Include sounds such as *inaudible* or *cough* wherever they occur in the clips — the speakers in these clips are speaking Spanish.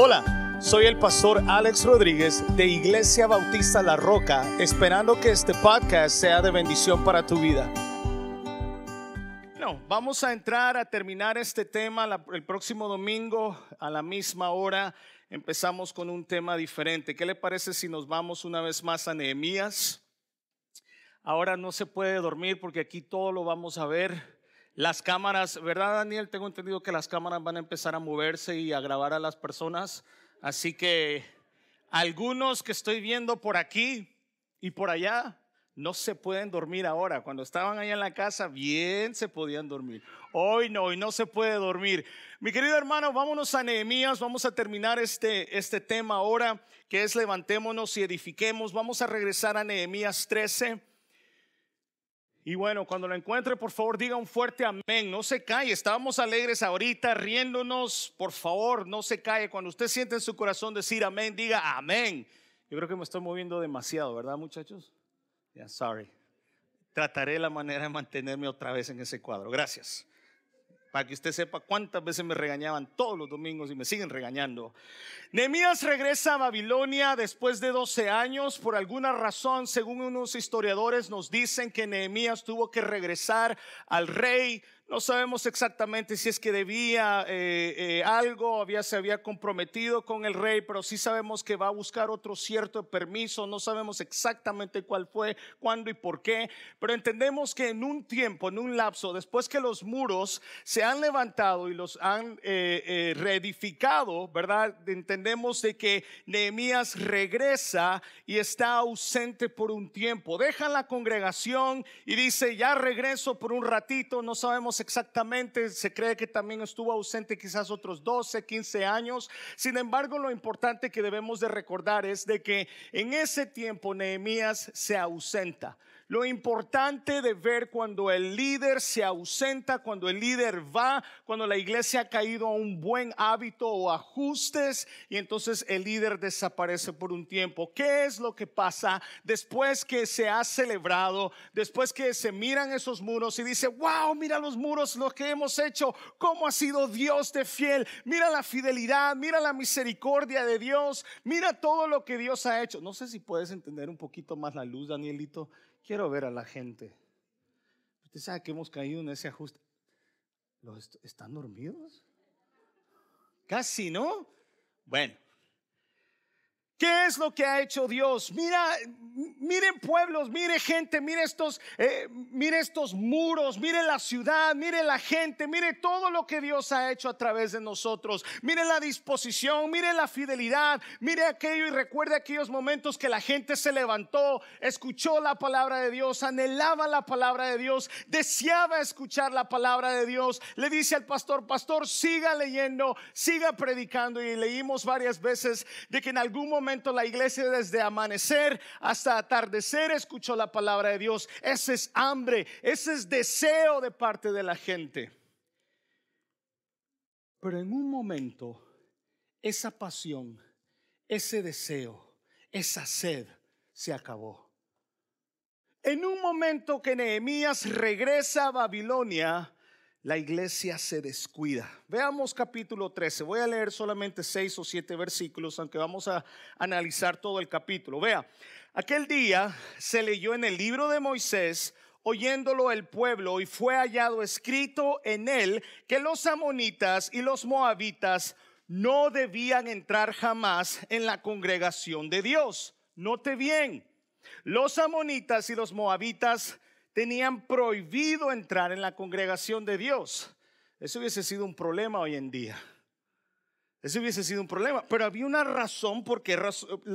Hola, soy el pastor Alex Rodríguez de Iglesia Bautista La Roca, esperando que este podcast sea de bendición para tu vida. No, vamos a entrar a terminar este tema el próximo domingo a la misma hora. Empezamos con un tema diferente. ¿Qué le parece si nos vamos una vez más a Nehemías? Ahora no se puede dormir porque aquí todo lo vamos a ver. Las cámaras, ¿verdad Daniel? Tengo entendido que las cámaras van a empezar a moverse y a grabar a las personas. Así que algunos que estoy viendo por aquí y por allá no se pueden dormir ahora. Cuando estaban allá en la casa, bien se podían dormir. Hoy no, hoy no se puede dormir. Mi querido hermano, vámonos a Nehemías. Vamos a terminar este, este tema ahora, que es levantémonos y edifiquemos. Vamos a regresar a Nehemías 13. Y bueno, cuando lo encuentre, por favor, diga un fuerte amén. No se calle. Estábamos alegres ahorita, riéndonos. Por favor, no se calle. Cuando usted siente en su corazón decir amén, diga amén. Yo creo que me estoy moviendo demasiado, ¿verdad, muchachos? Ya, sorry. Trataré la manera de mantenerme otra vez en ese cuadro. Gracias para que usted sepa cuántas veces me regañaban todos los domingos y me siguen regañando. Nehemías regresa a Babilonia después de 12 años. Por alguna razón, según unos historiadores, nos dicen que Nehemías tuvo que regresar al rey no sabemos exactamente si es que debía eh, eh, algo, había, se había comprometido con el rey, pero sí sabemos que va a buscar otro cierto permiso. No sabemos exactamente cuál fue, cuándo y por qué, pero entendemos que en un tiempo, en un lapso, después que los muros se han levantado y los han eh, reedificado, ¿verdad? Entendemos de que Nehemías regresa y está ausente por un tiempo. Deja la congregación y dice, ya regreso por un ratito, no sabemos exactamente, se cree que también estuvo ausente quizás otros 12, 15 años. Sin embargo, lo importante que debemos de recordar es de que en ese tiempo Nehemías se ausenta. Lo importante de ver cuando el líder se ausenta, cuando el líder va, cuando la iglesia ha caído a un buen hábito o ajustes y entonces el líder desaparece por un tiempo. ¿Qué es lo que pasa después que se ha celebrado, después que se miran esos muros y dice, wow, mira los muros, lo que hemos hecho, cómo ha sido Dios de fiel, mira la fidelidad, mira la misericordia de Dios, mira todo lo que Dios ha hecho. No sé si puedes entender un poquito más la luz, Danielito. Quiero ver a la gente. Usted sabe que hemos caído en ese ajuste. ¿Los ¿Están dormidos? Casi, ¿no? Bueno, ¿Qué es lo que ha hecho Dios? Mira, miren pueblos, mire gente, mire estos, eh, mire estos muros, mire la ciudad, mire la gente, mire todo lo que Dios ha hecho a través de nosotros. Mire la disposición, mire la fidelidad, mire aquello y recuerde aquellos momentos que la gente se levantó, escuchó la palabra de Dios, anhelaba la palabra de Dios, deseaba escuchar la palabra de Dios. Le dice al pastor, pastor, siga leyendo, siga predicando y leímos varias veces de que en algún momento la iglesia desde amanecer hasta atardecer escuchó la palabra de Dios. Ese es hambre, ese es deseo de parte de la gente. Pero en un momento, esa pasión, ese deseo, esa sed se acabó. En un momento que Nehemías regresa a Babilonia, la iglesia se descuida. Veamos capítulo 13. Voy a leer solamente seis o siete versículos, aunque vamos a analizar todo el capítulo. Vea, aquel día se leyó en el libro de Moisés, oyéndolo el pueblo, y fue hallado escrito en él que los amonitas y los moabitas no debían entrar jamás en la congregación de Dios. Note bien, los amonitas y los moabitas tenían prohibido entrar en la congregación de Dios. Eso hubiese sido un problema hoy en día. Eso hubiese sido un problema, pero había una razón porque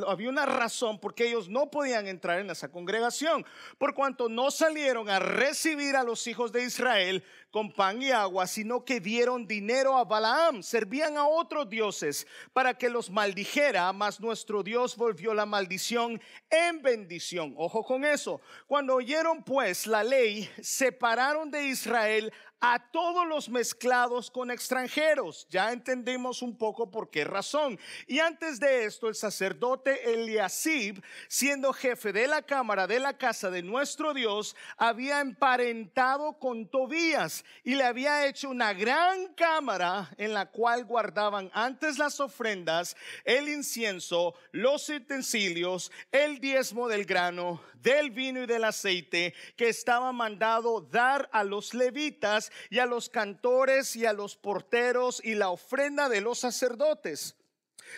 había una razón porque ellos no podían entrar en esa congregación, por cuanto no salieron a recibir a los hijos de Israel con pan y agua, sino que dieron dinero a Balaam, servían a otros dioses para que los maldijera, mas nuestro Dios volvió la maldición en bendición. Ojo con eso. Cuando oyeron pues la ley, separaron de Israel a todos los mezclados con extranjeros. Ya entendimos un poco por qué razón. Y antes de esto, el sacerdote Eliasib, siendo jefe de la cámara de la casa de nuestro Dios, había emparentado con Tobías y le había hecho una gran cámara en la cual guardaban antes las ofrendas, el incienso, los utensilios, el diezmo del grano, del vino y del aceite que estaba mandado dar a los levitas y a los cantores y a los porteros y la ofrenda de los sacerdotes.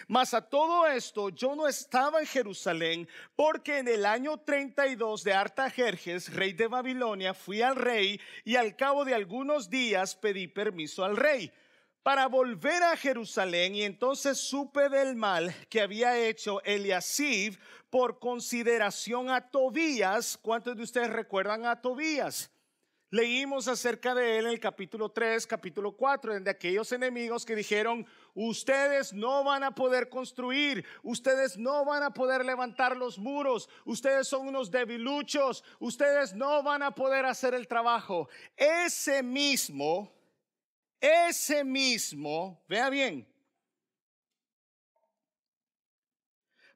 Mas a todo esto yo no estaba en Jerusalén porque en el año 32 de Artajerjes, rey de Babilonia, fui al rey y al cabo de algunos días pedí permiso al rey para volver a Jerusalén y entonces supe del mal que había hecho Eliasib por consideración a Tobías. ¿Cuántos de ustedes recuerdan a Tobías? Leímos acerca de él en el capítulo 3, capítulo 4, de aquellos enemigos que dijeron, ustedes no van a poder construir, ustedes no van a poder levantar los muros, ustedes son unos debiluchos, ustedes no van a poder hacer el trabajo. Ese mismo, ese mismo, vea bien,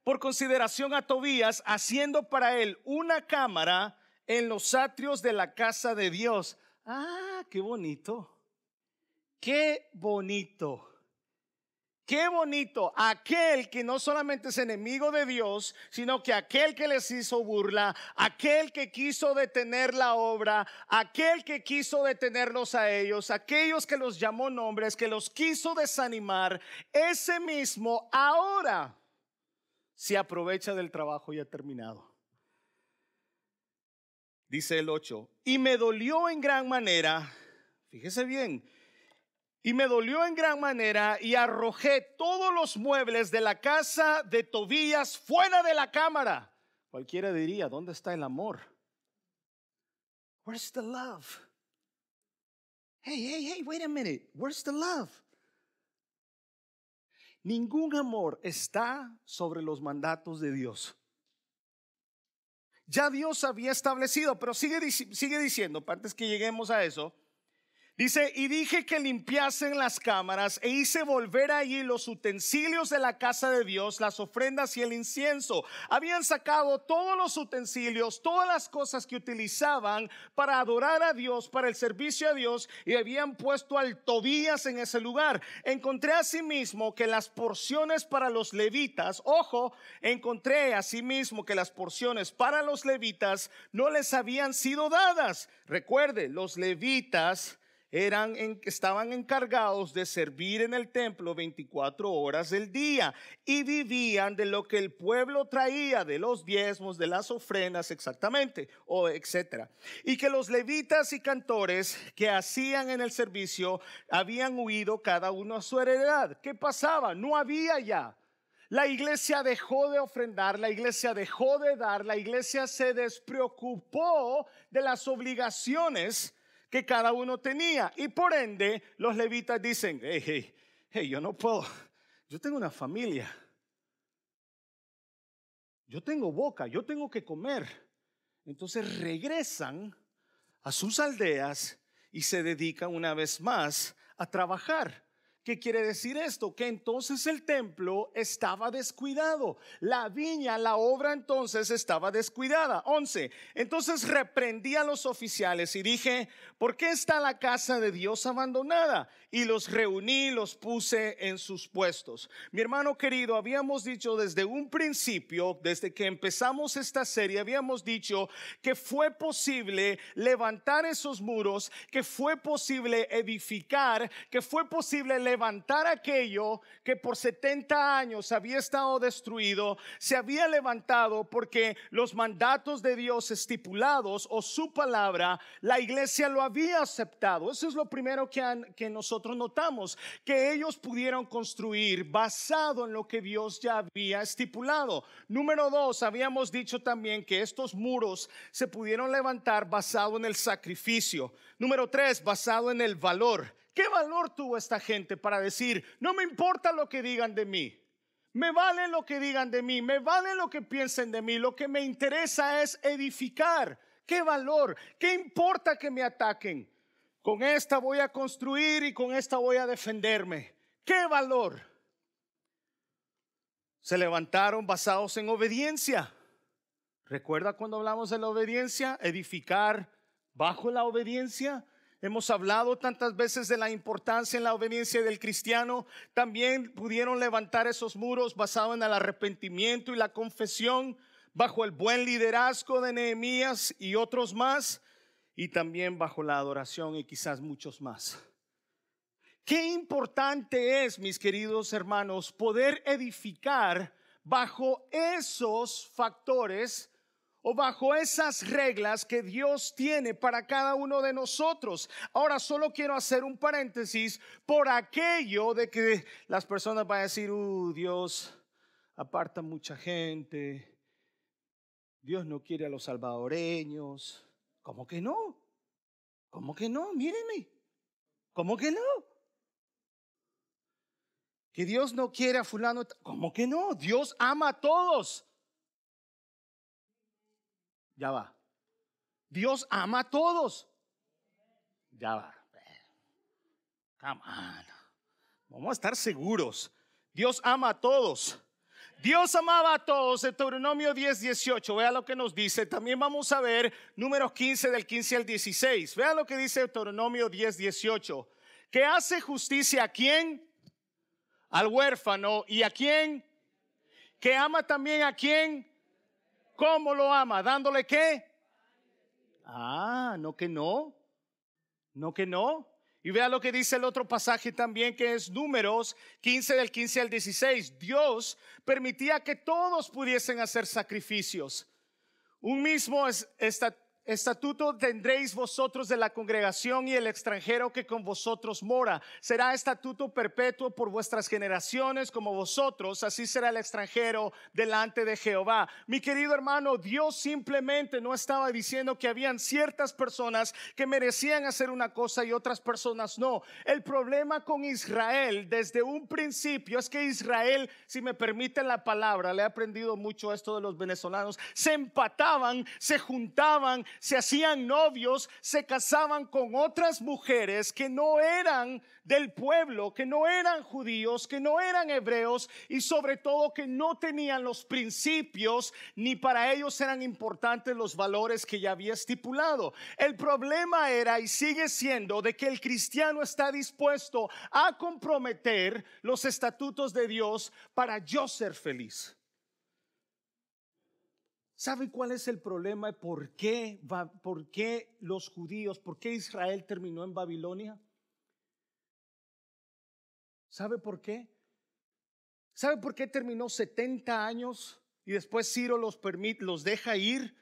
por consideración a Tobías, haciendo para él una cámara, en los atrios de la casa de Dios. Ah, qué bonito. Qué bonito. Qué bonito aquel que no solamente es enemigo de Dios, sino que aquel que les hizo burla, aquel que quiso detener la obra, aquel que quiso detenerlos a ellos, aquellos que los llamó nombres, que los quiso desanimar, ese mismo ahora se aprovecha del trabajo ya terminado. Dice el 8, y me dolió en gran manera, fíjese bien, y me dolió en gran manera y arrojé todos los muebles de la casa de Tobías fuera de la cámara. Cualquiera diría, ¿dónde está el amor? Where's the love? Hey, hey, hey, wait a minute. Where's the love? Ningún amor está sobre los mandatos de Dios ya Dios había establecido, pero sigue, diciendo, antes que lleguemos a eso, Dice, y dije que limpiasen las cámaras e hice volver allí los utensilios de la casa de Dios, las ofrendas y el incienso. Habían sacado todos los utensilios, todas las cosas que utilizaban para adorar a Dios, para el servicio a Dios, y habían puesto al Tobías en ese lugar. Encontré asimismo que las porciones para los levitas, ojo, encontré asimismo que las porciones para los levitas no les habían sido dadas. Recuerde, los levitas eran estaban encargados de servir en el templo 24 horas del día y vivían de lo que el pueblo traía, de los diezmos, de las ofrendas exactamente, o etcétera. Y que los levitas y cantores que hacían en el servicio habían huido cada uno a su heredad. ¿Qué pasaba? No había ya. La iglesia dejó de ofrendar, la iglesia dejó de dar, la iglesia se despreocupó de las obligaciones que cada uno tenía. Y por ende, los levitas dicen, hey, hey, hey, yo no puedo, yo tengo una familia. Yo tengo boca, yo tengo que comer. Entonces regresan a sus aldeas y se dedican una vez más a trabajar. ¿Qué quiere decir esto? Que entonces el templo estaba descuidado. La viña, la obra entonces estaba descuidada. 11. Entonces reprendí a los oficiales y dije, ¿por qué está la casa de Dios abandonada? Y los reuní, los puse en sus puestos. Mi hermano querido, habíamos dicho desde un principio, desde que empezamos esta serie, habíamos dicho que fue posible levantar esos muros, que fue posible edificar, que fue posible levantar aquello que por 70 años había estado destruido, se había levantado porque los mandatos de Dios estipulados o su palabra, la iglesia lo había aceptado. Eso es lo primero que nosotros notamos, que ellos pudieron construir basado en lo que Dios ya había estipulado. Número dos, habíamos dicho también que estos muros se pudieron levantar basado en el sacrificio. Número tres, basado en el valor. ¿Qué valor tuvo esta gente para decir, no me importa lo que digan de mí? Me vale lo que digan de mí, me vale lo que piensen de mí, lo que me interesa es edificar. ¿Qué valor? ¿Qué importa que me ataquen? Con esta voy a construir y con esta voy a defenderme. ¿Qué valor? Se levantaron basados en obediencia. ¿Recuerda cuando hablamos de la obediencia? Edificar bajo la obediencia. Hemos hablado tantas veces de la importancia en la obediencia del cristiano. También pudieron levantar esos muros basados en el arrepentimiento y la confesión bajo el buen liderazgo de Nehemías y otros más, y también bajo la adoración y quizás muchos más. Qué importante es, mis queridos hermanos, poder edificar bajo esos factores o bajo esas reglas que Dios tiene para cada uno de nosotros. Ahora solo quiero hacer un paréntesis por aquello de que las personas van a decir, uh, Dios aparta mucha gente, Dios no quiere a los salvadoreños. ¿Cómo que no? ¿Cómo que no? Mírenme. ¿Cómo que no? Que Dios no quiere a fulano. ¿Cómo que no? Dios ama a todos. Ya va. Dios ama a todos. Ya va. Come on. Vamos a estar seguros. Dios ama a todos. Dios amaba a todos, Deuteronomio 10, 18. Vea lo que nos dice. También vamos a ver números 15 del 15 al 16. Vea lo que dice Deuteronomio 10, 18. Que hace justicia a quién? Al huérfano. ¿Y a quién? Que ama también a quién? ¿Cómo lo ama? ¿Dándole qué? Ah, no que no. No que no. Y vea lo que dice el otro pasaje también, que es números 15 del 15 al 16. Dios permitía que todos pudiesen hacer sacrificios. Un mismo es, esta, Estatuto tendréis vosotros de la congregación y el extranjero que con vosotros mora. Será estatuto perpetuo por vuestras generaciones como vosotros, así será el extranjero delante de Jehová. Mi querido hermano, Dios simplemente no estaba diciendo que habían ciertas personas que merecían hacer una cosa y otras personas no. El problema con Israel desde un principio es que Israel, si me permiten la palabra, le he aprendido mucho esto de los venezolanos, se empataban, se juntaban, se hacían novios, se casaban con otras mujeres que no eran del pueblo, que no eran judíos, que no eran hebreos y sobre todo que no tenían los principios ni para ellos eran importantes los valores que ya había estipulado. El problema era y sigue siendo de que el cristiano está dispuesto a comprometer los estatutos de Dios para yo ser feliz. ¿Sabe cuál es el problema? ¿Por qué, ¿Por qué los judíos, por qué Israel terminó en Babilonia? ¿Sabe por qué? ¿Sabe por qué terminó 70 años y después Ciro los, permite, los deja ir?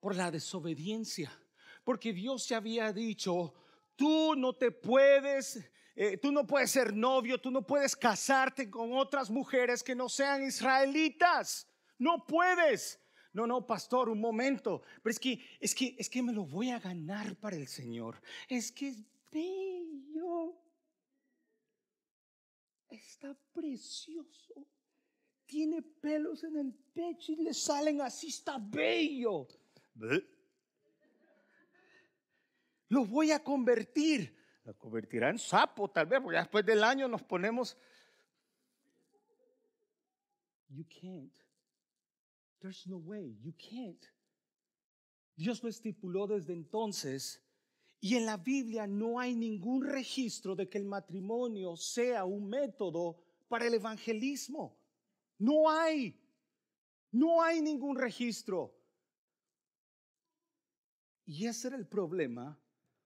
Por la desobediencia. Porque Dios se había dicho, tú no te puedes, eh, tú no puedes ser novio, tú no puedes casarte con otras mujeres que no sean israelitas. No puedes. No, no, pastor, un momento. Pero es que, es que, es que me lo voy a ganar para el Señor. Es que es bello. Está precioso. Tiene pelos en el pecho y le salen así, está bello. Lo voy a convertir. Lo convertirá en sapo, tal vez, porque después del año nos ponemos. You can't. There's no way, you can't. Dios lo estipuló desde entonces y en la Biblia no hay ningún registro de que el matrimonio sea un método para el evangelismo. No hay. No hay ningún registro. Y ese era el problema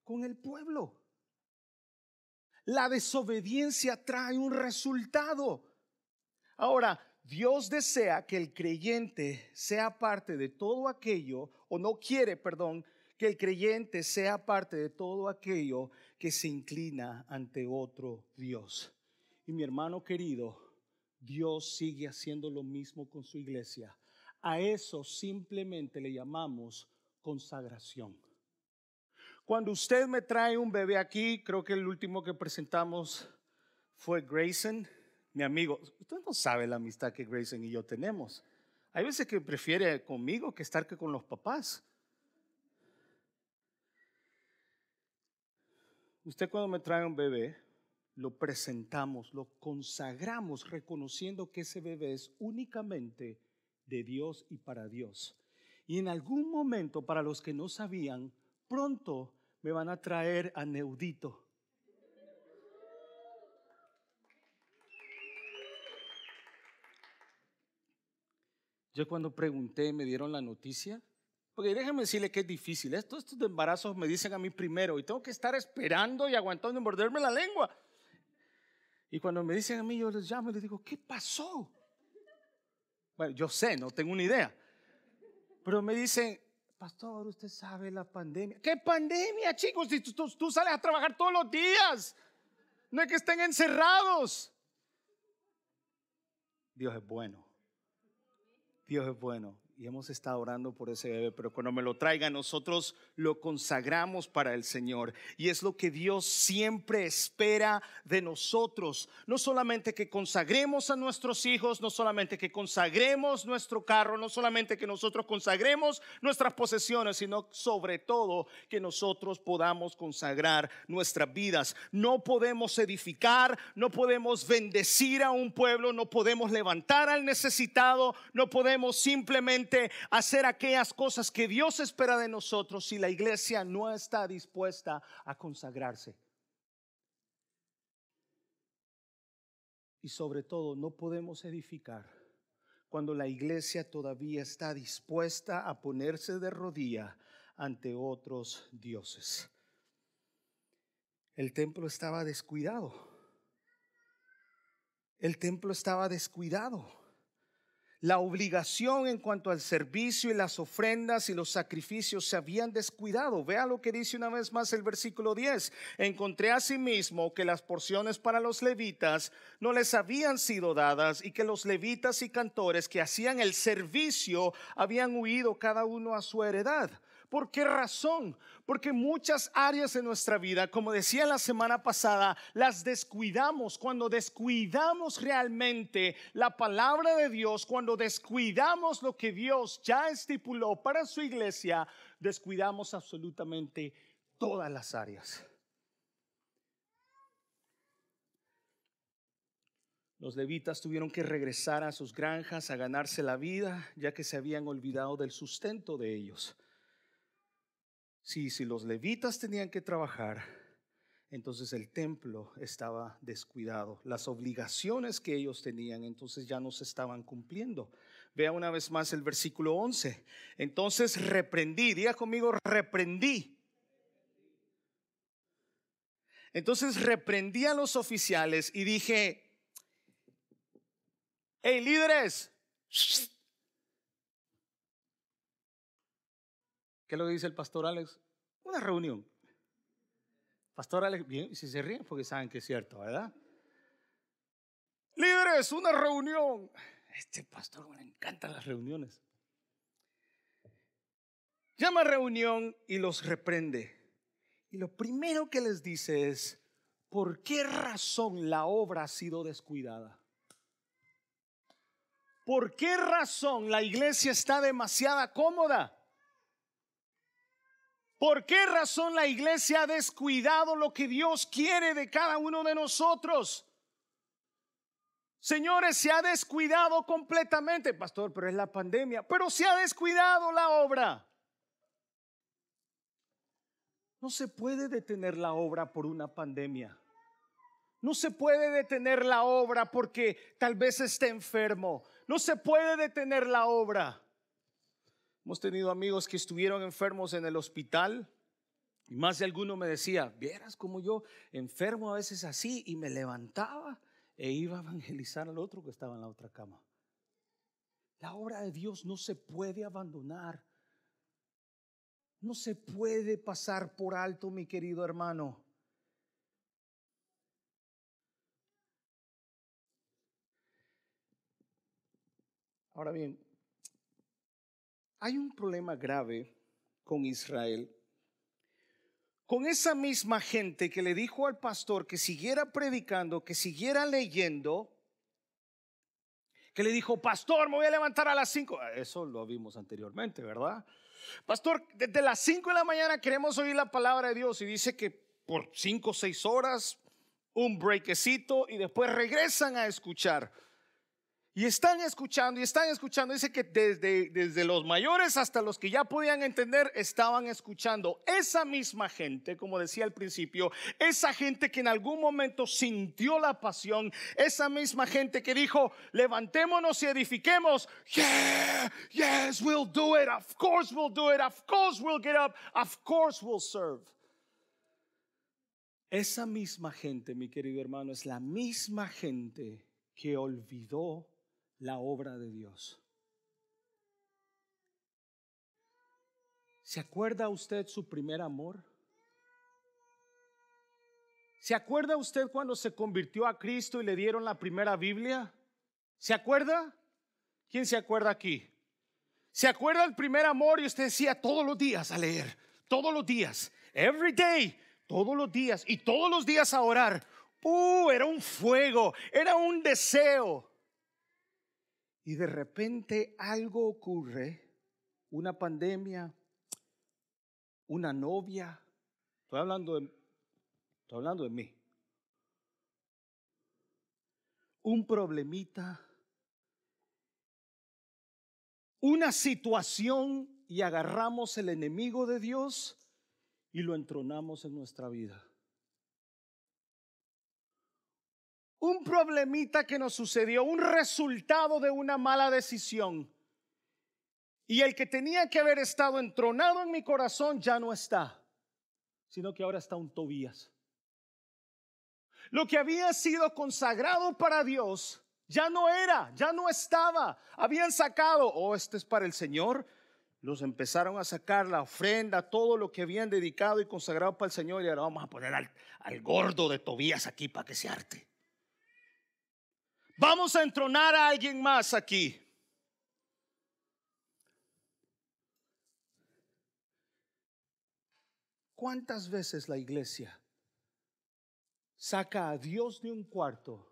con el pueblo. La desobediencia trae un resultado. Ahora, Dios desea que el creyente sea parte de todo aquello, o no quiere, perdón, que el creyente sea parte de todo aquello que se inclina ante otro Dios. Y mi hermano querido, Dios sigue haciendo lo mismo con su iglesia. A eso simplemente le llamamos consagración. Cuando usted me trae un bebé aquí, creo que el último que presentamos fue Grayson mi amigo, usted no sabe la amistad que Grayson y yo tenemos. Hay veces que prefiere conmigo que estar que con los papás. Usted cuando me trae un bebé, lo presentamos, lo consagramos reconociendo que ese bebé es únicamente de Dios y para Dios. Y en algún momento, para los que no sabían, pronto me van a traer a Neudito. Yo cuando pregunté, me dieron la noticia, porque déjenme decirle que es difícil. Estos, estos embarazos me dicen a mí primero y tengo que estar esperando y aguantando y morderme la lengua. Y cuando me dicen a mí, yo les llamo y les digo, ¿qué pasó? Bueno, yo sé, no tengo una idea. Pero me dicen, pastor, usted sabe la pandemia. ¿Qué pandemia, chicos? Si tú, sales a trabajar todos los días. No es que estén encerrados. Dios es bueno. Dios es bueno y hemos estado orando por ese bebé, pero cuando me lo traiga nosotros lo consagramos para el Señor. Y es lo que Dios siempre espera de nosotros. No solamente que consagremos a nuestros hijos, no solamente que consagremos nuestro carro, no solamente que nosotros consagremos nuestras posesiones, sino sobre todo que nosotros podamos consagrar nuestras vidas. No podemos edificar, no podemos bendecir a un pueblo, no podemos levantar al necesitado, no podemos simplemente hacer aquellas cosas que Dios espera de nosotros si la iglesia no está dispuesta a consagrarse. Y sobre todo, no podemos edificar cuando la iglesia todavía está dispuesta a ponerse de rodilla ante otros dioses. El templo estaba descuidado. El templo estaba descuidado la obligación en cuanto al servicio y las ofrendas y los sacrificios se habían descuidado. Vea lo que dice una vez más el versículo 10. Encontré asimismo que las porciones para los levitas no les habían sido dadas y que los levitas y cantores que hacían el servicio habían huido cada uno a su heredad. ¿Por qué razón? Porque muchas áreas de nuestra vida, como decía la semana pasada, las descuidamos. Cuando descuidamos realmente la palabra de Dios, cuando descuidamos lo que Dios ya estipuló para su iglesia, descuidamos absolutamente todas las áreas. Los levitas tuvieron que regresar a sus granjas a ganarse la vida, ya que se habían olvidado del sustento de ellos. Sí, si los levitas tenían que trabajar, entonces el templo estaba descuidado. Las obligaciones que ellos tenían, entonces ya no se estaban cumpliendo. Vea una vez más el versículo 11. Entonces reprendí, diga conmigo, reprendí. Entonces reprendí a los oficiales y dije, hey líderes, ¿Qué es lo que dice el pastor Alex? Una reunión. Pastor Alex, bien, si se ríen porque saben que es cierto, ¿verdad? Líderes, una reunión. Este pastor me encantan las reuniones. Llama a reunión y los reprende. Y lo primero que les dice es, ¿por qué razón la obra ha sido descuidada? ¿Por qué razón la iglesia está demasiada cómoda? ¿Por qué razón la iglesia ha descuidado lo que Dios quiere de cada uno de nosotros? Señores, se ha descuidado completamente, pastor, pero es la pandemia, pero se ha descuidado la obra. No se puede detener la obra por una pandemia. No se puede detener la obra porque tal vez esté enfermo. No se puede detener la obra. Hemos tenido amigos que estuvieron enfermos en el hospital y más de alguno me decía, vieras como yo enfermo a veces así y me levantaba e iba a evangelizar al otro que estaba en la otra cama. La obra de Dios no se puede abandonar. No se puede pasar por alto, mi querido hermano. Ahora bien, hay un problema grave con Israel. Con esa misma gente que le dijo al pastor que siguiera predicando, que siguiera leyendo, que le dijo, pastor, me voy a levantar a las cinco. Eso lo vimos anteriormente, ¿verdad? Pastor, desde las cinco de la mañana queremos oír la palabra de Dios y dice que por cinco o seis horas, un breakecito y después regresan a escuchar. Y están escuchando y están escuchando. Dice que desde, desde los mayores hasta los que ya podían entender estaban escuchando. Esa misma gente, como decía al principio, esa gente que en algún momento sintió la pasión, esa misma gente que dijo, levantémonos y edifiquemos. Yeah, yes, we'll do it. Of course we'll do it. Of course we'll get up. Of course we'll serve. Esa misma gente, mi querido hermano, es la misma gente que olvidó la obra de Dios. ¿Se acuerda usted su primer amor? ¿Se acuerda usted cuando se convirtió a Cristo y le dieron la primera Biblia? ¿Se acuerda? ¿Quién se acuerda aquí? ¿Se acuerda el primer amor y usted decía todos los días a leer, todos los días, every day, todos los días y todos los días a orar? Uh, era un fuego, era un deseo y de repente algo ocurre, una pandemia, una novia, estoy hablando de, estoy hablando de mí, un problemita, una situación y agarramos el enemigo de Dios y lo entronamos en nuestra vida. Un problemita que nos sucedió, un resultado de una mala decisión. Y el que tenía que haber estado entronado en mi corazón ya no está, sino que ahora está un Tobías. Lo que había sido consagrado para Dios ya no era, ya no estaba. Habían sacado, oh, este es para el Señor. Los empezaron a sacar la ofrenda, todo lo que habían dedicado y consagrado para el Señor. Y ahora vamos a poner al, al gordo de Tobías aquí para que se arte. Vamos a entronar a alguien más aquí. ¿Cuántas veces la iglesia saca a Dios de un cuarto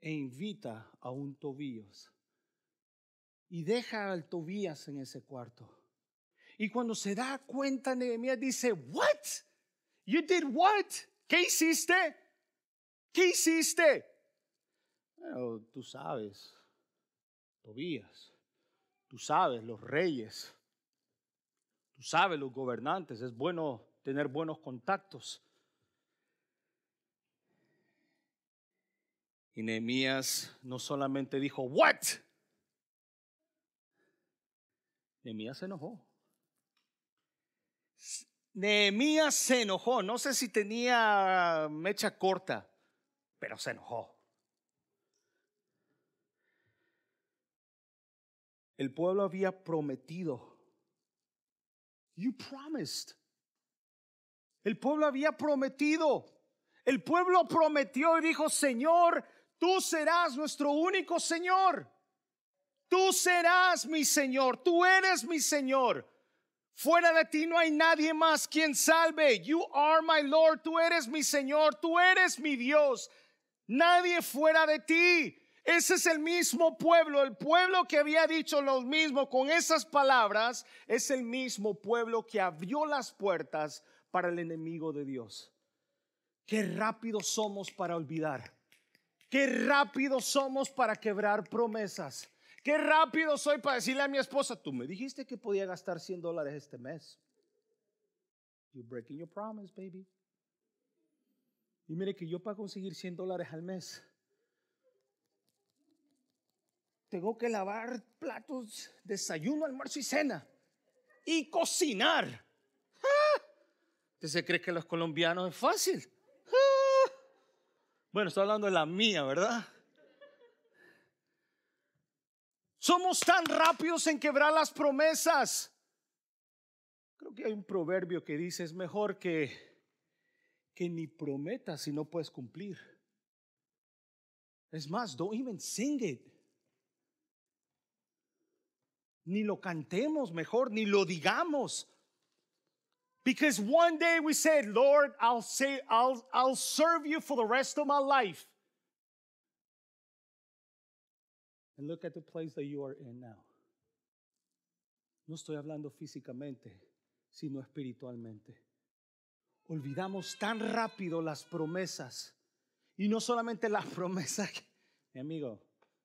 e invita a un Tobías y deja al Tobías en ese cuarto? Y cuando se da cuenta, Nehemías dice, ¿What? You did what? ¿Qué hiciste? ¿Qué hiciste? Tú sabes, Tobías, tú sabes, los reyes, tú sabes, los gobernantes, es bueno tener buenos contactos. Y Nehemías no solamente dijo, ¿what? Nehemías se enojó. Nehemías se enojó. No sé si tenía mecha corta pero se enojó. El pueblo había prometido. You promised. El pueblo había prometido. El pueblo prometió y dijo, Señor, tú serás nuestro único Señor. Tú serás mi Señor. Tú eres mi Señor. Fuera de ti no hay nadie más quien salve. You are my Lord. Tú eres mi Señor. Tú eres mi Dios. Nadie fuera de ti. Ese es el mismo pueblo, el pueblo que había dicho lo mismo con esas palabras, es el mismo pueblo que abrió las puertas para el enemigo de Dios. Qué rápido somos para olvidar. Qué rápido somos para quebrar promesas. Qué rápido soy para decirle a mi esposa, tú me dijiste que podía gastar 100 dólares este mes. You're breaking your promise, baby. Y mire que yo para conseguir 100 dólares al mes, tengo que lavar platos, desayuno, almuerzo y cena. Y cocinar. ¡Ah! ¿Usted cree que los colombianos es fácil? ¡Ah! Bueno, estoy hablando de la mía, ¿verdad? Somos tan rápidos en quebrar las promesas. Creo que hay un proverbio que dice, es mejor que que ni prometas si no puedes cumplir. Es más, don't even sing it. Ni lo cantemos mejor, ni lo digamos. Because one day we said, Lord, I'll say I'll I'll serve you for the rest of my life. And look at the place that you are in now. No estoy hablando físicamente, sino espiritualmente. Olvidamos tan rápido las promesas. Y no solamente las *laughs* promesas. mi amigo,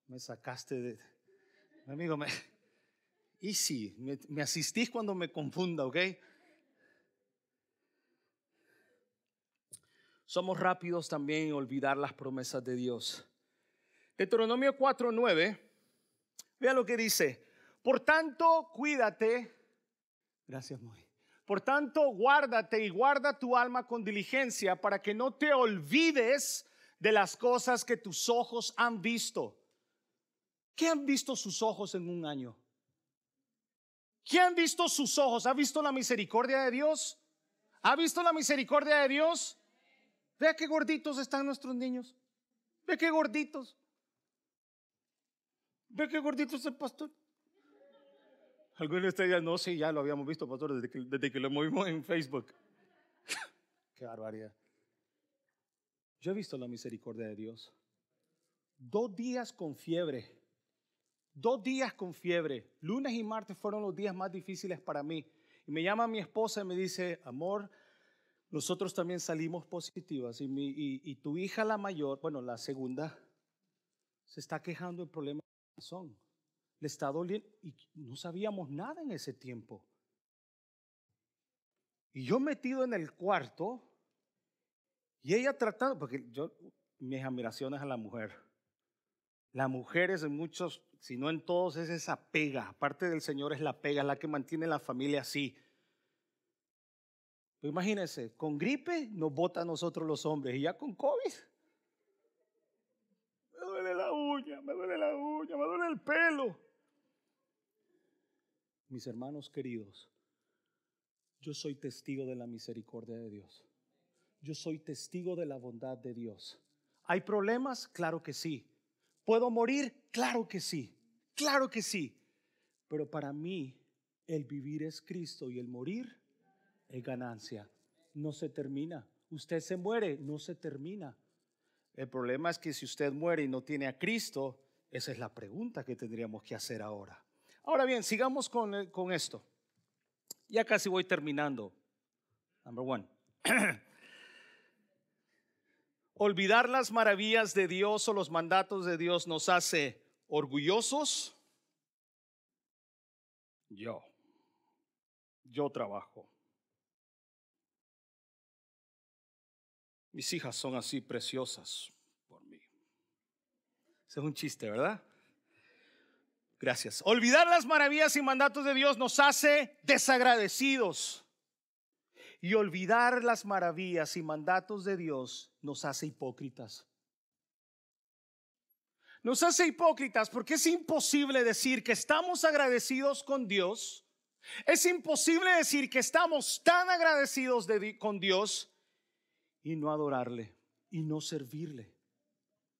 me sacaste de... Mi amigo, me... Y sí, me, me asistís cuando me confunda, ¿ok? Somos rápidos también en olvidar las promesas de Dios. Deuteronomio 4:9, vea lo que dice. Por tanto, cuídate. Gracias, Moy. Por tanto, guárdate y guarda tu alma con diligencia para que no te olvides de las cosas que tus ojos han visto. ¿Qué han visto sus ojos en un año? ¿Qué han visto sus ojos? ¿Ha visto la misericordia de Dios? ¿Ha visto la misericordia de Dios? Vea qué gorditos están nuestros niños. Ve qué gorditos. Ve qué gorditos el pastor. Algunos de ustedes no, sí, ya lo habíamos visto, pastor, desde que, lo movimos en Facebook. qué barbaridad. Yo he visto la misericordia de Dios. Dos días con fiebre. Dos días con fiebre. Lunes y martes fueron los días más difíciles para mí. Y me llama mi esposa y me dice, amor, nosotros también salimos positivas y, y, tu hija la mayor, bueno, la segunda, se está quejando de problemas de corazón. Le está doliendo y no sabíamos nada en ese tiempo. Y yo metido en el cuarto y ella tratando, porque yo, mis admiraciones a la mujer. La mujer es en muchos, si no en todos, es esa pega. Aparte del Señor es la pega, la que mantiene la familia así pues imagínense, con gripe nos bota a nosotros los hombres y ya con COVID. Me duele la uña, me duele la uña, me duele el pelo. Mis hermanos queridos, yo soy testigo de la misericordia de Dios. Yo soy testigo de la bondad de Dios. ¿Hay problemas? Claro que sí. ¿Puedo morir? Claro que sí. Claro que sí. Pero para mí el vivir es Cristo y el morir es ganancia. No se termina. Usted se muere, no se termina. El problema es que si usted muere y no tiene a Cristo, esa es la pregunta que tendríamos que hacer ahora. Ahora bien, sigamos con, eh, con esto. Ya casi voy terminando. Number one. *clears throat* Olvidar las maravillas de Dios o los mandatos de Dios nos hace orgullosos. Yo. Yo trabajo. Mis hijas son así preciosas por mí. Es un chiste, ¿verdad? Gracias. Olvidar las maravillas y mandatos de Dios nos hace desagradecidos. Y olvidar las maravillas y mandatos de Dios nos hace hipócritas. Nos hace hipócritas porque es imposible decir que estamos agradecidos con Dios. Es imposible decir que estamos tan agradecidos con Dios y no adorarle y no servirle.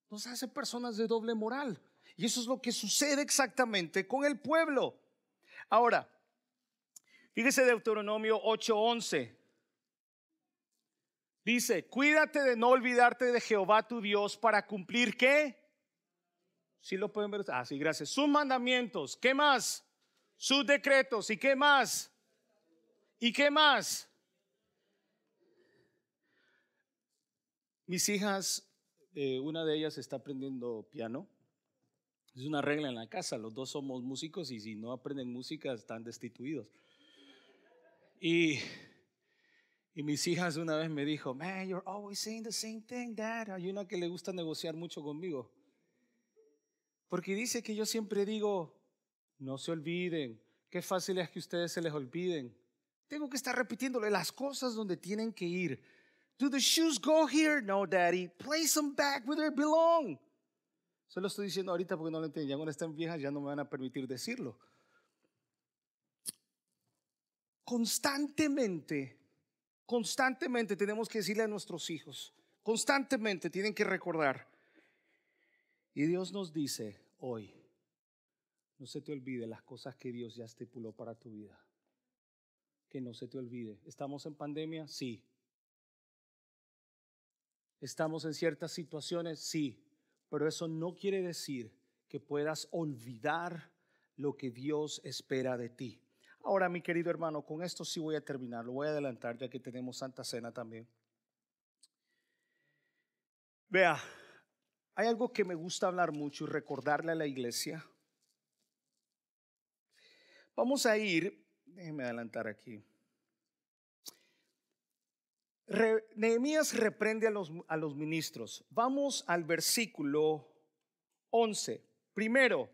Nos hace personas de doble moral. Y eso es lo que sucede exactamente con el pueblo. Ahora, fíjese Deuteronomio 8:11. Dice, cuídate de no olvidarte de Jehová tu Dios para cumplir qué. Si lo pueden ver. Ah, sí, gracias. Sus mandamientos. ¿Qué más? Sus decretos. ¿Y qué más? ¿Y qué más? Mis hijas, eh, una de ellas está aprendiendo piano. Es una regla en la casa, los dos somos músicos y si no aprenden música están destituidos. Y, y mis hijas una vez me dijo, man, you're always saying the same thing, dad. Hay una que le gusta negociar mucho conmigo. Porque dice que yo siempre digo, no se olviden, qué fácil es que ustedes se les olviden. Tengo que estar repitiéndole las cosas donde tienen que ir Do the shoes go here? No, daddy. Place them back where they belong. Se lo estoy diciendo ahorita porque no lo entiendo. Ya cuando están viejas ya no me van a permitir decirlo. Constantemente, constantemente tenemos que decirle a nuestros hijos, constantemente tienen que recordar. Y Dios nos dice hoy, no se te olvide las cosas que Dios ya estipuló para tu vida. Que no se te olvide. ¿Estamos en pandemia? Sí. Estamos en ciertas situaciones, sí, pero eso no quiere decir que puedas olvidar lo que Dios espera de ti. Ahora, mi querido hermano, con esto sí voy a terminar, lo voy a adelantar ya que tenemos Santa Cena también. Vea, hay algo que me gusta hablar mucho y recordarle a la iglesia. Vamos a ir, déjenme adelantar aquí. Nehemías reprende a los, a los ministros. Vamos al versículo 11. Primero,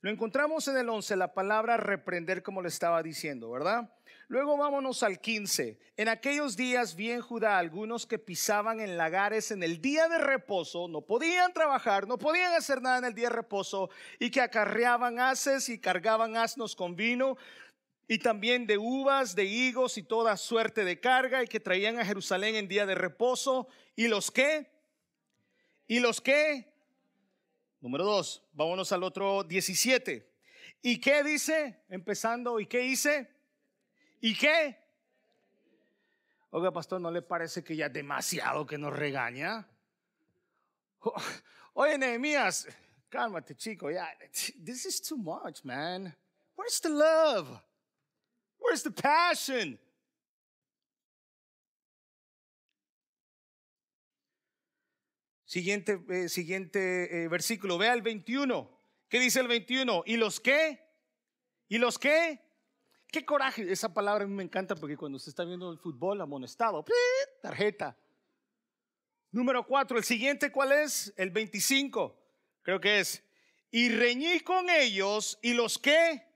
lo encontramos en el 11, la palabra reprender como le estaba diciendo, ¿verdad? Luego vámonos al 15. En aquellos días vi en Judá algunos que pisaban en lagares en el día de reposo, no podían trabajar, no podían hacer nada en el día de reposo, y que acarreaban haces y cargaban asnos con vino, y también de uvas, de higos y toda suerte de carga, y que traían a Jerusalén en día de reposo. ¿Y los qué? ¿Y los qué? Número dos, vámonos al otro 17. ¿Y qué dice? Empezando, ¿y qué hice? ¿Y qué? Oiga, pastor, ¿no le parece que ya demasiado que nos regaña? Oye, Nehemías, cálmate, chico. This is too much, man. Where's the love? Where's the passion? Siguiente, eh, siguiente eh, versículo, vea el 21. ¿Qué dice el 21? ¿Y los qué? ¿Y los qué? Qué coraje. Esa palabra a mí me encanta porque cuando se está viendo el fútbol amonestado, tarjeta. Número 4, el siguiente, ¿cuál es? El 25, creo que es. Y reñí con ellos y los qué?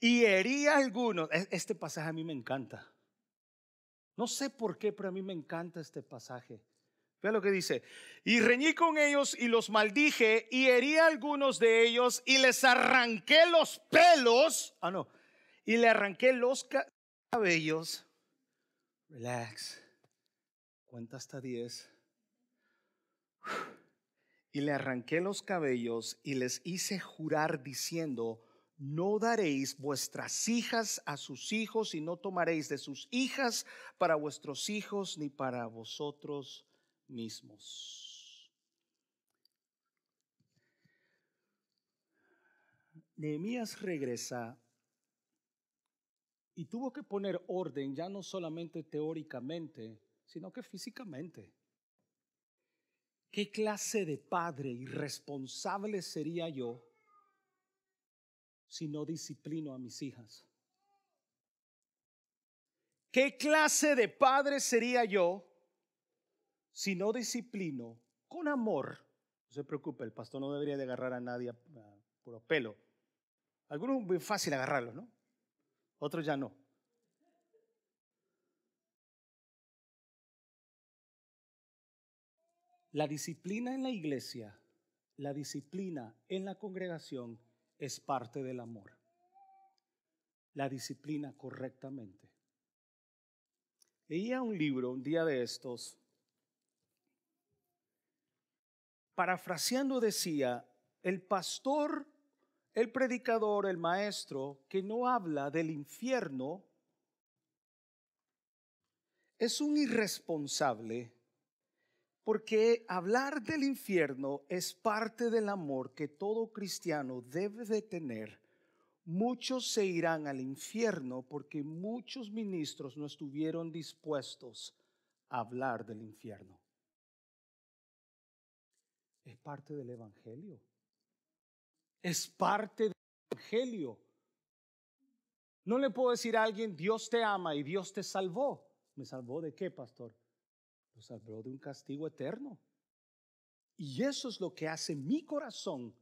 Y herí a algunos. E, este pasaje a mí me encanta. No sé por qué, pero a mí me encanta este pasaje. Vea lo que dice. Y reñí con ellos y los maldije y herí a algunos de ellos y les arranqué los pelos. Ah, no. Y le arranqué los cabellos. Relax. Cuenta hasta 10. Y le arranqué los cabellos y les hice jurar diciendo, no daréis vuestras hijas a sus hijos y no tomaréis de sus hijas para vuestros hijos ni para vosotros mismos. Nehemías regresa y tuvo que poner orden ya no solamente teóricamente, sino que físicamente. ¿Qué clase de padre irresponsable sería yo si no disciplino a mis hijas? ¿Qué clase de padre sería yo si no disciplino con amor, no se preocupe, el pastor no debería de agarrar a nadie por pelo. Algunos es muy fácil agarrarlo, ¿no? Otros ya no. La disciplina en la iglesia, la disciplina en la congregación es parte del amor. La disciplina correctamente. Leía un libro un día de estos parafraseando decía, el pastor, el predicador, el maestro que no habla del infierno es un irresponsable porque hablar del infierno es parte del amor que todo cristiano debe de tener. Muchos se irán al infierno porque muchos ministros no estuvieron dispuestos a hablar del infierno es parte del Evangelio. Es parte del Evangelio. No le puedo decir a alguien, Dios te ama y Dios te salvó. ¿Me salvó de qué, pastor? Lo salvó de un castigo eterno. Y eso es lo que hace mi corazón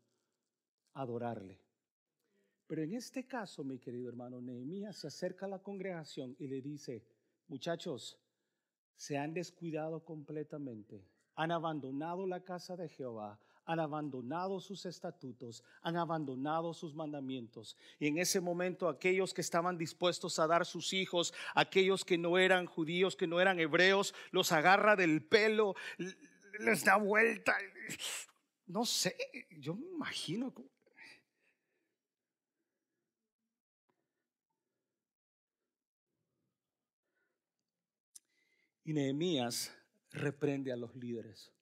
adorarle. Pero en este caso, mi querido hermano, Nehemías se acerca a la congregación y le dice, muchachos, se han descuidado completamente han abandonado la casa de Jehová, han abandonado sus estatutos, han abandonado sus mandamientos. Y en ese momento aquellos que estaban dispuestos a dar sus hijos, aquellos que no eran judíos, que no eran hebreos, los agarra del pelo, les da vuelta. *laughs* No sé, yo me imagino. Y Nehemías reprende a los líderes.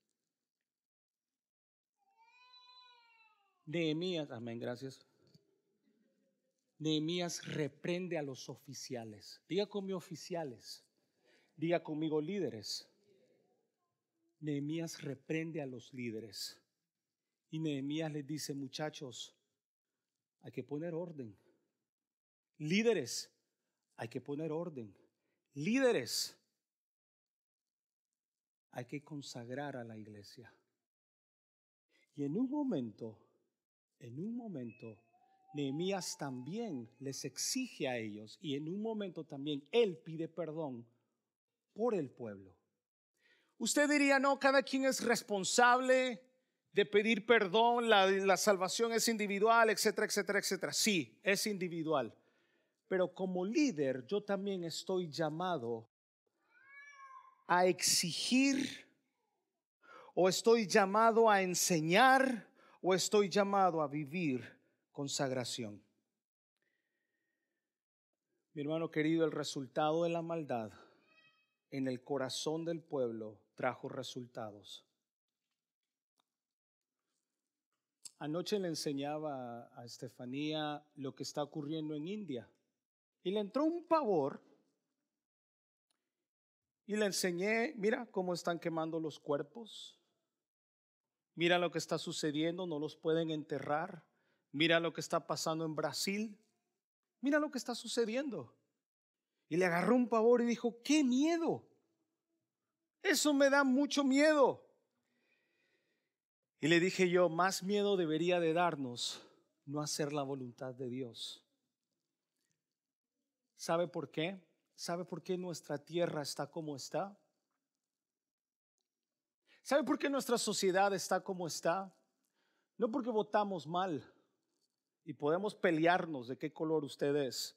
Nehemías, amén, gracias. Nehemías reprende a los oficiales. Diga conmigo oficiales. Diga conmigo líderes. Nehemías reprende a los líderes. Y Nehemías les dice, muchachos, hay que poner orden. Líderes, hay que poner orden. Líderes, hay que consagrar a la iglesia. Y en un momento, en un momento, Nehemías también les exige a ellos y en un momento también él pide perdón por el pueblo. Usted diría, no, cada quien es responsable de pedir perdón, la, salvación es individual, etcétera, etcétera, etcétera. Sí, es individual. Pero como líder yo también estoy llamado a exigir o estoy llamado a enseñar o estoy llamado a vivir consagración. Mi hermano querido, el resultado de la maldad en el corazón del pueblo trajo resultados. Anoche le enseñaba a Estefanía lo que está ocurriendo en India y le entró un pavor y le enseñé, mira cómo están quemando los cuerpos, mira lo que está sucediendo, no los pueden enterrar, mira lo que está pasando en Brasil, mira lo que está sucediendo. Y le agarró un pavor y dijo, qué miedo, eso me da mucho miedo. Y le dije yo, más miedo debería de darnos no hacer la voluntad de Dios. ¿Sabe por qué? ¿Sabe por qué nuestra tierra está como está? ¿Sabe por qué nuestra sociedad está como está? No porque votamos mal, y podemos pelearnos de qué color usted es.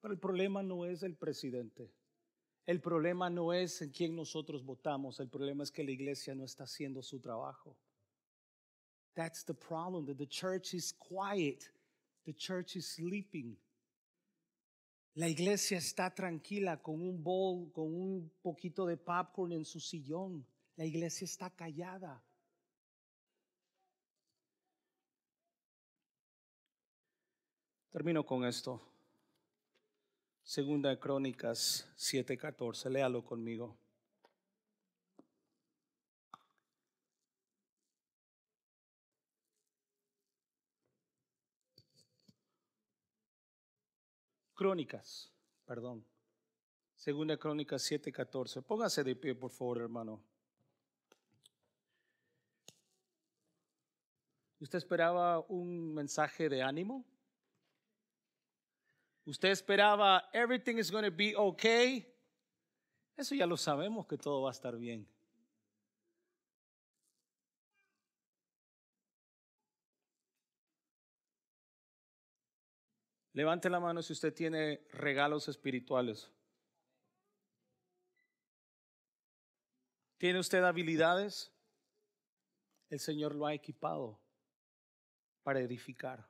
Pero el problema no es el presidente. El problema no es en quién nosotros votamos. El problema es que la iglesia no está haciendo su trabajo. That's the problem. That the church is quiet. The church is sleeping. La iglesia está tranquila con un bowl, con un poquito de popcorn en su sillón. La iglesia está callada. Termino con esto. Segunda de Crónicas 7:14. Léalo conmigo. Crónicas, perdón. Segunda Crónicas 7:14. Póngase de pie, por favor, hermano. ¿Usted esperaba un mensaje de ánimo? Usted esperaba, everything is going to be okay. Eso ya lo sabemos que todo va a estar bien. Levante la mano si usted tiene regalos espirituales. ¿Tiene usted habilidades? El Señor lo ha equipado para edificar.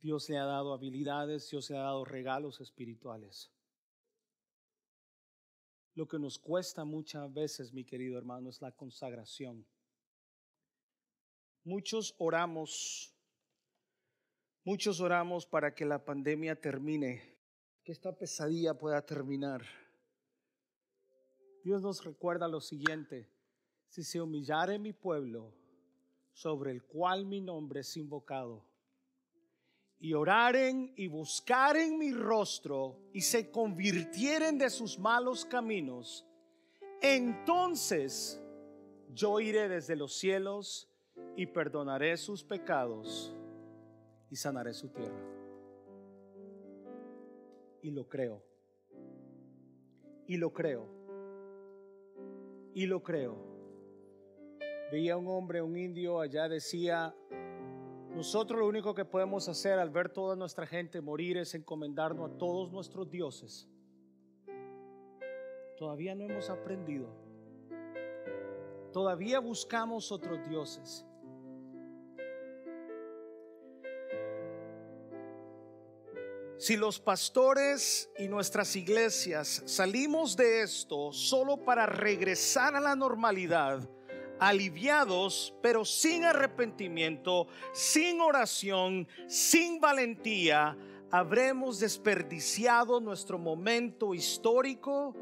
Dios le ha dado habilidades, Dios le ha dado regalos espirituales. Lo que nos cuesta muchas veces, mi querido hermano, es la consagración. Muchos oramos, muchos oramos para que la pandemia termine, que esta pesadilla pueda terminar. Dios nos recuerda lo siguiente, si se humillare mi pueblo, sobre el cual mi nombre es invocado, y oraren y buscaren mi rostro y se convirtieren de sus malos caminos, entonces yo iré desde los cielos y perdonaré sus pecados y sanaré su tierra. Y lo creo. Y lo creo. Y lo creo. Veía un hombre, un indio allá, decía, nosotros lo único que podemos hacer al ver toda nuestra gente morir es encomendarnos a todos nuestros dioses. Todavía no hemos aprendido. Todavía buscamos otros dioses. Si los pastores y nuestras iglesias salimos de esto solo para regresar a la normalidad, aliviados, pero sin arrepentimiento, sin oración, sin valentía, habremos desperdiciado nuestro momento histórico.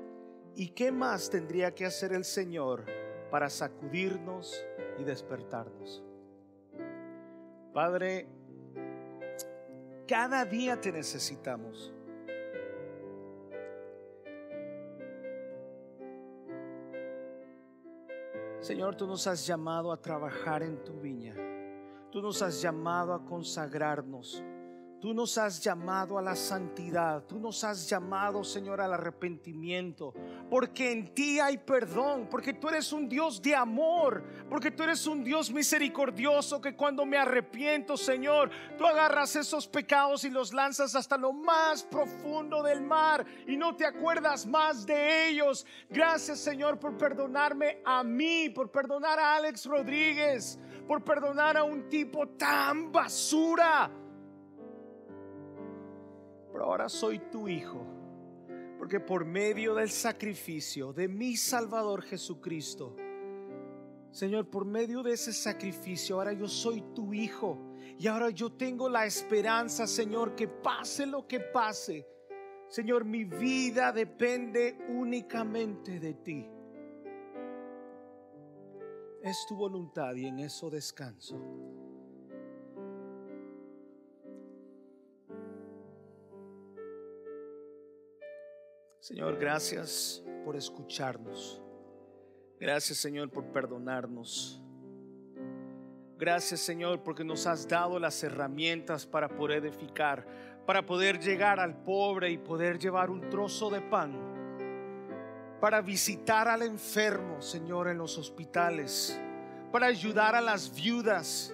¿Y qué más tendría que hacer el Señor para sacudirnos y despertarnos? Padre, cada día te necesitamos. Señor, tú nos has llamado a trabajar en tu viña. Tú nos has llamado a consagrarnos. Tú nos has llamado a la santidad, tú nos has llamado, Señor, al arrepentimiento, porque en ti hay perdón, porque tú eres un Dios de amor, porque tú eres un Dios misericordioso que cuando me arrepiento, Señor, tú agarras esos pecados y los lanzas hasta lo más profundo del mar y no te acuerdas más de ellos. Gracias, Señor, por perdonarme a mí, por perdonar a Alex Rodríguez, por perdonar a un tipo tan basura ahora soy tu hijo. Porque por medio del sacrificio de mi Salvador Jesucristo, Señor, por medio de ese sacrificio, ahora yo soy tu hijo. Y ahora yo tengo la esperanza, Señor, que pase lo que pase. Señor, mi vida depende únicamente de ti. Es tu voluntad y en eso descanso. Señor, gracias por escucharnos. Gracias, Señor, por perdonarnos. Gracias, Señor, porque nos has dado las herramientas para poder edificar, para poder llegar al pobre y poder llevar un trozo de pan, para visitar al enfermo, Señor, en los hospitales, para ayudar a las viudas,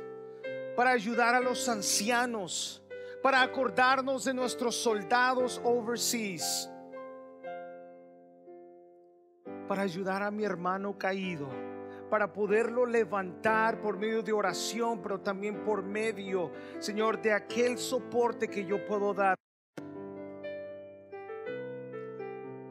para ayudar a los ancianos, para acordarnos de nuestros soldados overseas para ayudar a mi hermano caído, para poderlo levantar por medio de oración, pero también por medio, Señor, de aquel soporte que yo puedo dar.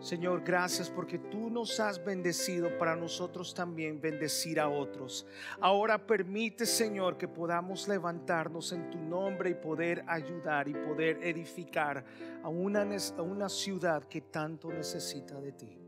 Señor, gracias porque tú nos has bendecido para nosotros también bendecir a otros. Ahora permite, Señor, que podamos levantarnos en tu nombre y poder ayudar y poder edificar a una, ciudad que tanto necesita de ti.